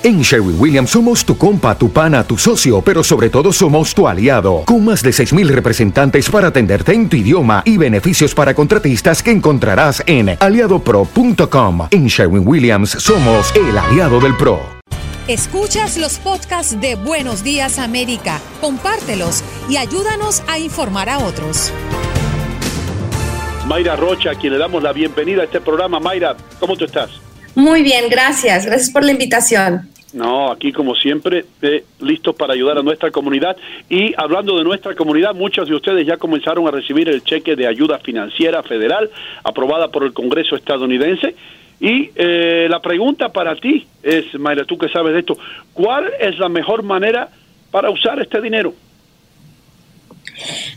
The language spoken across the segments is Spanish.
En Sherwin Williams somos tu compa, tu pana, tu socio, pero sobre todo somos tu aliado, con más de 6.000 representantes para atenderte en tu idioma y beneficios para contratistas que encontrarás en aliadopro.com. En Sherwin Williams somos el aliado del PRO. Escuchas los podcasts de Buenos Días América, compártelos y ayúdanos a informar a otros. Mayra Rocha, a quien le damos la bienvenida a este programa. Mayra, ¿cómo tú estás? Muy bien, gracias. Gracias por la invitación. No, aquí como siempre, eh, listos para ayudar a nuestra comunidad. Y hablando de nuestra comunidad, muchos de ustedes ya comenzaron a recibir el cheque de ayuda financiera federal aprobada por el Congreso estadounidense. Y eh, la pregunta para ti es, Mayra, tú que sabes de esto, ¿cuál es la mejor manera para usar este dinero?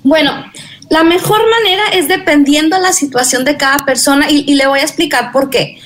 Bueno, la mejor manera es dependiendo de la situación de cada persona y, y le voy a explicar por qué.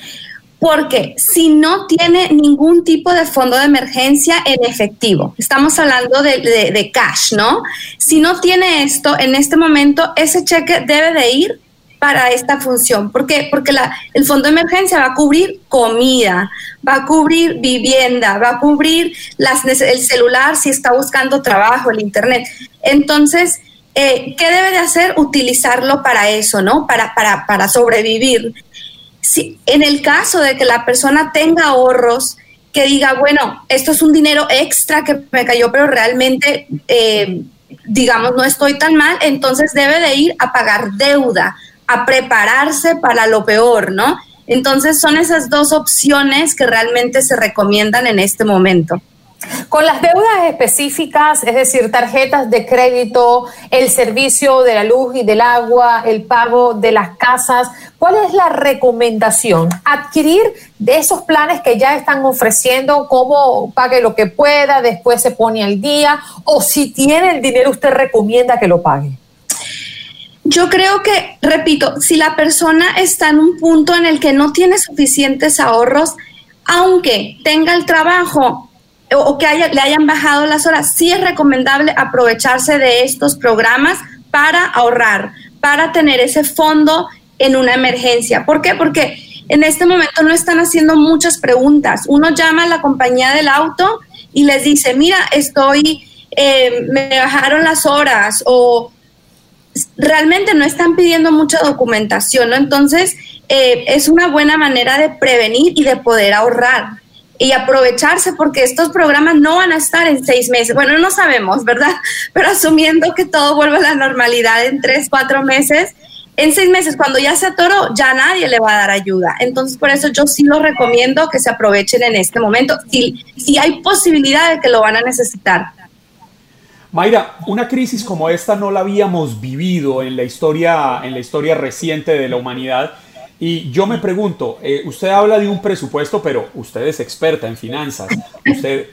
Porque si no tiene ningún tipo de fondo de emergencia en efectivo, estamos hablando de, cash, ¿no? Si no tiene esto, en este momento ese cheque debe de ir para esta función. ¿Por qué? Porque la, el fondo de emergencia va a cubrir comida, va a cubrir vivienda, va a cubrir las, el celular si está buscando trabajo, el internet. Entonces, eh, ¿qué debe de hacer? Utilizarlo para eso, ¿no? Para, para, para sobrevivir si, en el caso de que la persona tenga ahorros, que diga, bueno, esto es un dinero extra que me cayó, pero realmente, eh, digamos, no estoy tan mal, entonces debe de ir a pagar deuda, a prepararse para lo peor, ¿no? Entonces son esas dos opciones que realmente se recomiendan en este momento. Con las deudas específicas, es decir, tarjetas de crédito, el servicio de la luz y del agua, el pago de las casas, ¿cuál es la recomendación? Adquirir de esos planes que ya están ofreciendo, como pague lo que pueda, después se pone al día, o si tiene el dinero, usted recomienda que lo pague. Yo creo que, repito, si la persona está en un punto en el que no tiene suficientes ahorros, aunque tenga el trabajo o que le hayan bajado las horas, sí es recomendable aprovecharse de estos programas para ahorrar, para tener ese fondo en una emergencia. ¿Por qué? Porque en este momento no están haciendo muchas preguntas. Uno llama a la compañía del auto y les dice, mira, estoy, eh, me bajaron las horas o realmente no están pidiendo mucha documentación, ¿no? Entonces, eh, es una buena manera de prevenir y de poder ahorrar y aprovecharse porque estos programas no van a estar en seis meses. Bueno, no sabemos, ¿verdad? Pero asumiendo que todo vuelve a la normalidad en tres, cuatro meses, en seis meses, cuando ya se atoró, ya nadie le va a dar ayuda. Entonces, por eso yo sí lo recomiendo que se aprovechen en este momento, si, si hay posibilidad de que lo van a necesitar. Mayra, una crisis como esta no la habíamos vivido en la historia, en la historia reciente de la humanidad y yo me pregunto, eh, usted habla de un presupuesto, pero usted es experta en finanzas. Usted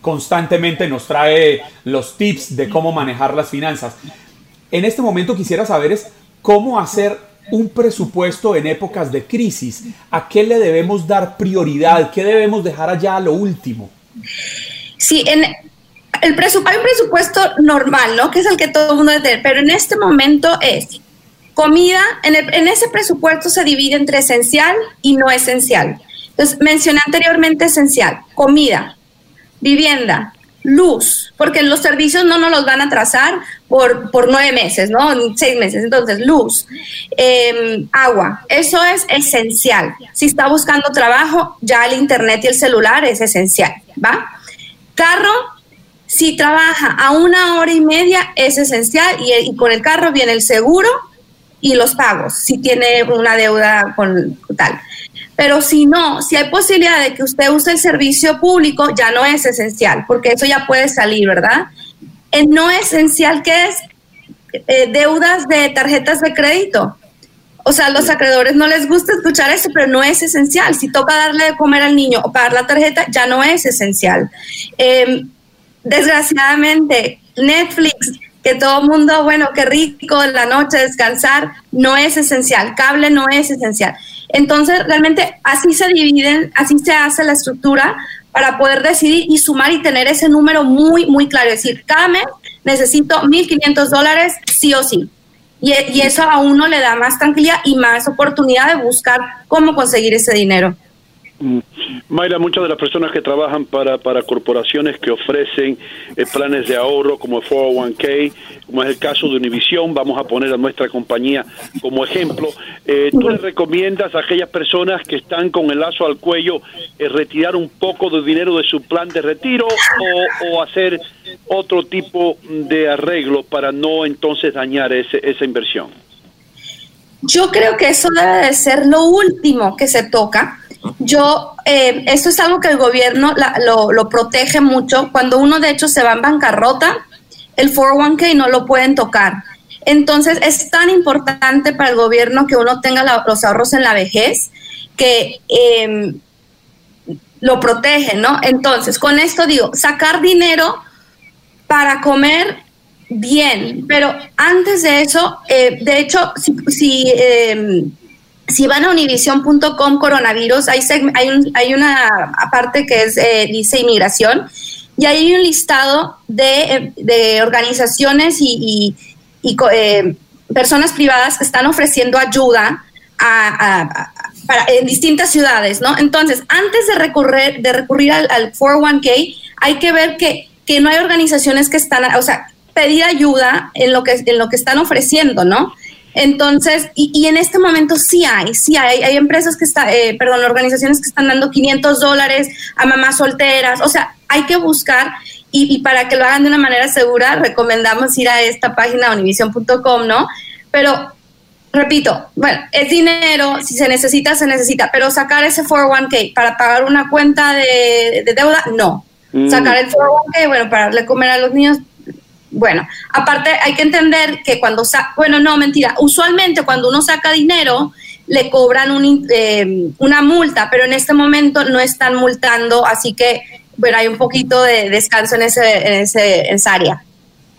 constantemente nos trae los tips de cómo manejar las finanzas. En este momento quisiera saber es cómo hacer un presupuesto en épocas de crisis. ¿A qué le debemos dar prioridad? ¿Qué debemos dejar allá a lo último? Sí, en el presupuesto, hay un presupuesto normal, ¿no? Que es el que todo el mundo debe tener, pero en este momento es Comida, en, ese presupuesto se divide entre esencial y no esencial. Entonces, mencioné anteriormente esencial, comida, vivienda, luz, porque los servicios no nos los van a trazar por, por nueve meses, ¿no? Seis meses. Entonces, luz, em, agua, eso es esencial. Si está buscando trabajo, ya el internet y el celular es esencial, ¿va? Carro, si trabaja a una hora y media, es esencial y, y con el carro viene el seguro y los pagos, si tiene una deuda con tal. Pero si no, si hay posibilidad de que usted use el servicio público, ya no es esencial, porque eso ya puede salir, ¿verdad? El no esencial, que es? Eh, deudas de tarjetas de crédito. O sea, los acreedores no les gusta escuchar eso, pero no es esencial. Si toca darle de comer al niño o pagar la tarjeta, ya no es esencial. Em, desgraciadamente, Netflix, que todo mundo, bueno, qué rico en la noche descansar, no es esencial. Cable no es esencial. Entonces, realmente así se dividen, así se hace la estructura para poder decidir y sumar y tener ese número muy, muy claro. Es decir, cada mes necesito 1.500 dólares sí o sí. Y, y, eso a uno le da más tranquilidad y más oportunidad de buscar cómo conseguir ese dinero. Mm. Mayra, muchas de las personas que trabajan para, para corporaciones que ofrecen eh, planes de ahorro como el 401k, como es el caso de Univision, vamos a poner a nuestra compañía como ejemplo, eh, ¿tú le recomiendas a aquellas personas que están con el lazo al cuello eh, retirar un poco de dinero de su plan de retiro o, hacer otro tipo de arreglo para no entonces dañar ese, esa inversión? Yo creo que eso debe de ser lo último que se toca yo, eh, esto es algo que el gobierno lo, protege mucho. Cuando uno de hecho se va en bancarrota, el 401k no lo pueden tocar. Entonces es tan importante para el gobierno que uno tenga los ahorros en la vejez que em, lo protege, ¿no? Entonces, con esto digo, sacar dinero para comer bien, pero antes de eso, eh, de hecho, si, si em, si van a univision.com coronavirus, hay, hay, un, hay una parte que es, eh, dice inmigración y hay un listado de, de organizaciones y, eh, personas privadas que están ofreciendo ayuda a, en distintas ciudades, ¿no? Entonces, antes de recurrir, de recurrir al, al 401k, hay que ver que, que no hay organizaciones que están, o sea, pedir ayuda en lo que, en lo que están ofreciendo, ¿no? Entonces, y, en este momento sí hay, sí hay, hay empresas que están, eh, perdón, organizaciones que están dando 500 dólares a mamás solteras, o sea, hay que buscar y, para que lo hagan de una manera segura, recomendamos ir a esta página univision.com, ¿no? Pero, repito, bueno, es dinero, si se necesita, se necesita, pero sacar ese 401k para pagar una cuenta de, deuda, no. Mm. Sacar el 401k, bueno, para darle comer a los niños, bueno, aparte hay que entender que cuando, bueno, no, mentira, usualmente cuando uno saca dinero le cobran un, eh, una multa, pero en este momento no están multando, así que, bueno, hay un poquito de descanso en, ese, en, ese, esa área.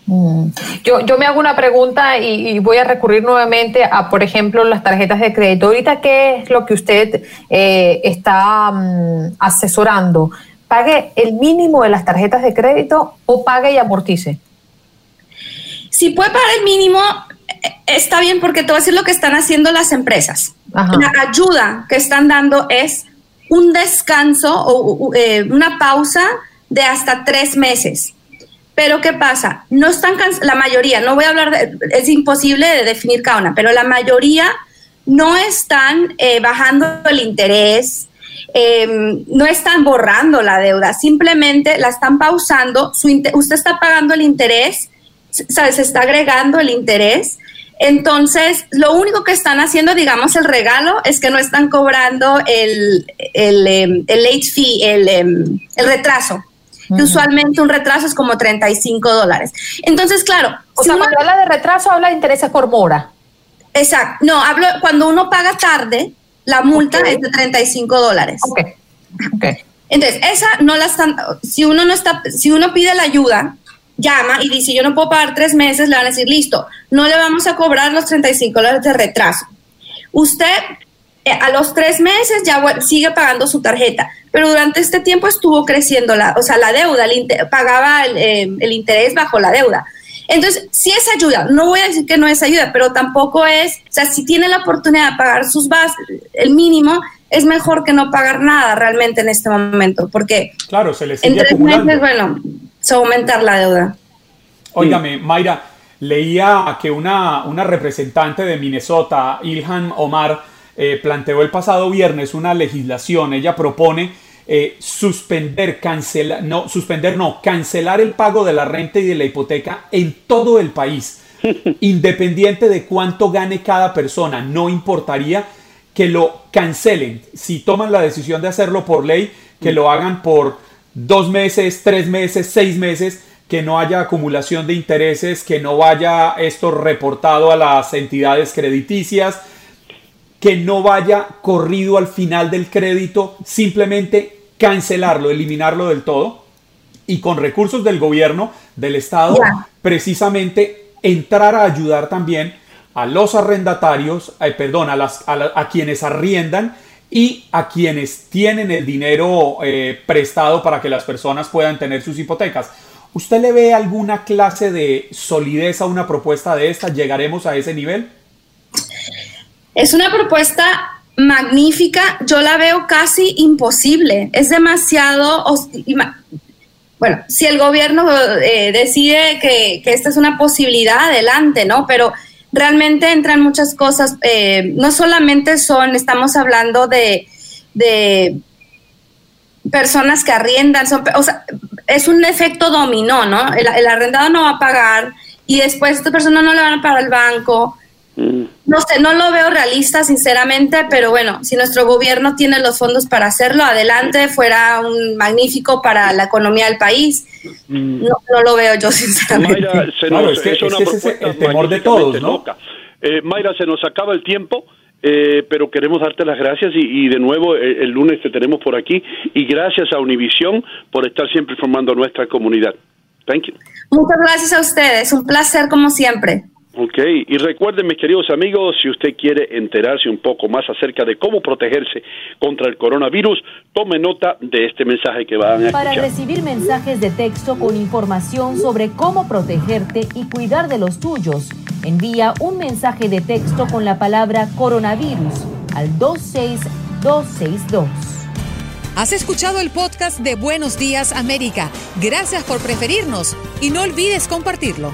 Mm. Yo, yo me hago una pregunta y, voy a recurrir nuevamente a, por ejemplo, las tarjetas de crédito. Ahorita, ¿qué es lo que usted eh, está mm, asesorando? ¿Pague el mínimo de las tarjetas de crédito o pague y amortice? Si puede pagar el mínimo, eh, está bien porque todo es lo que están haciendo las empresas. La ayuda que están dando es un descanso o eh, una pausa de hasta tres meses. Pero ¿qué pasa? No están la mayoría, no voy a hablar de, es imposible de definir cada una, pero la mayoría no están eh, bajando el interés, em, no están borrando la deuda, simplemente la están pausando, su usted está pagando el interés ¿sabes? Se está agregando el interés. Entonces, lo único que están haciendo, digamos, el regalo es que no están cobrando el, el, em, el late fee, el, em, el retraso. usualmente un retraso es como 35 dólares. Entonces, claro. O sea, cuando habla de retraso, habla de intereses por mora. Exacto. No, hablo cuando uno paga tarde, la multa es de 35 dólares. Ok. okay. Entonces, esa no la están. Si uno no está, si uno pide la ayuda, llama y dice, yo no puedo pagar tres meses, le van a decir, listo, no le vamos a cobrar los 35 dólares de retraso. Usted eh, a los tres meses ya sigue pagando su tarjeta, pero durante este tiempo estuvo creciendo la, o sea, la deuda, pagaba eh, el, interés bajo la deuda. Entonces, si es ayuda, no voy a decir que no es ayuda, pero tampoco es, o sea, si tiene la oportunidad de pagar sus bases, el mínimo, es mejor que no pagar nada realmente en este momento, porque claro, se le sigue en meses, bueno, aumentar la deuda. Óigame, Mayra, leía que una, una representante de Minnesota, Ilhan Omar, eh, planteó el pasado viernes una legislación. Ella propone eh, suspender, cancelar, no, suspender, no, cancelar el pago de la renta y de la hipoteca en todo el país, independiente de cuánto gane cada persona. No importaría que lo cancelen. Si toman la decisión de hacerlo por ley, que lo hagan por dos meses, tres meses, seis meses, que no haya acumulación de intereses, que no vaya esto reportado a las entidades crediticias, que no vaya corrido al final del crédito, simplemente cancelarlo, eliminarlo del todo. Y con recursos del gobierno, del Estado, precisamente entrar a ayudar también a los arrendatarios, eh, perdón, a, las, a, quienes arriendan y a quienes tienen el dinero eh, prestado para que las personas puedan tener sus hipotecas. ¿Usted le ve alguna clase de solidez a una propuesta de esta? ¿Llegaremos a ese nivel? Es una propuesta magnífica, yo la veo casi imposible. Es demasiado... Bueno, si el gobierno eh, decide que, esta es una posibilidad, adelante, ¿no? Pero realmente entran muchas cosas. Eh, no solamente son, estamos hablando de, de personas que arriendan, son, o sea, es un efecto dominó, ¿no? El, el, arrendado no va a pagar y después esta persona no le van a pagar al banco. Mm. No sé, no lo veo realista, sinceramente, pero bueno, si nuestro gobierno tiene los fondos para hacerlo, adelante, fuera un magnífico para la economía del país. No, lo veo yo, sinceramente. Mayra, se nos, es, es el temor de todos, ¿no? Eh, Mayra, se nos acaba el tiempo. Eh, pero queremos darte las gracias y, de nuevo el, el, lunes te tenemos por aquí y gracias a Univisión por estar siempre informando a nuestra comunidad. Thank you. Muchas gracias a ustedes, un placer como siempre. Ok, y recuerden mis queridos amigos, si usted quiere enterarse un poco más acerca de cómo protegerse contra el coronavirus, tome nota de este mensaje que van a escuchar. Para recibir mensajes de texto con información sobre cómo protegerte y cuidar de los tuyos, envía un mensaje de texto con la palabra coronavirus al 26262. Has escuchado el podcast de Buenos Días América. Gracias por preferirnos y no olvides compartirlo.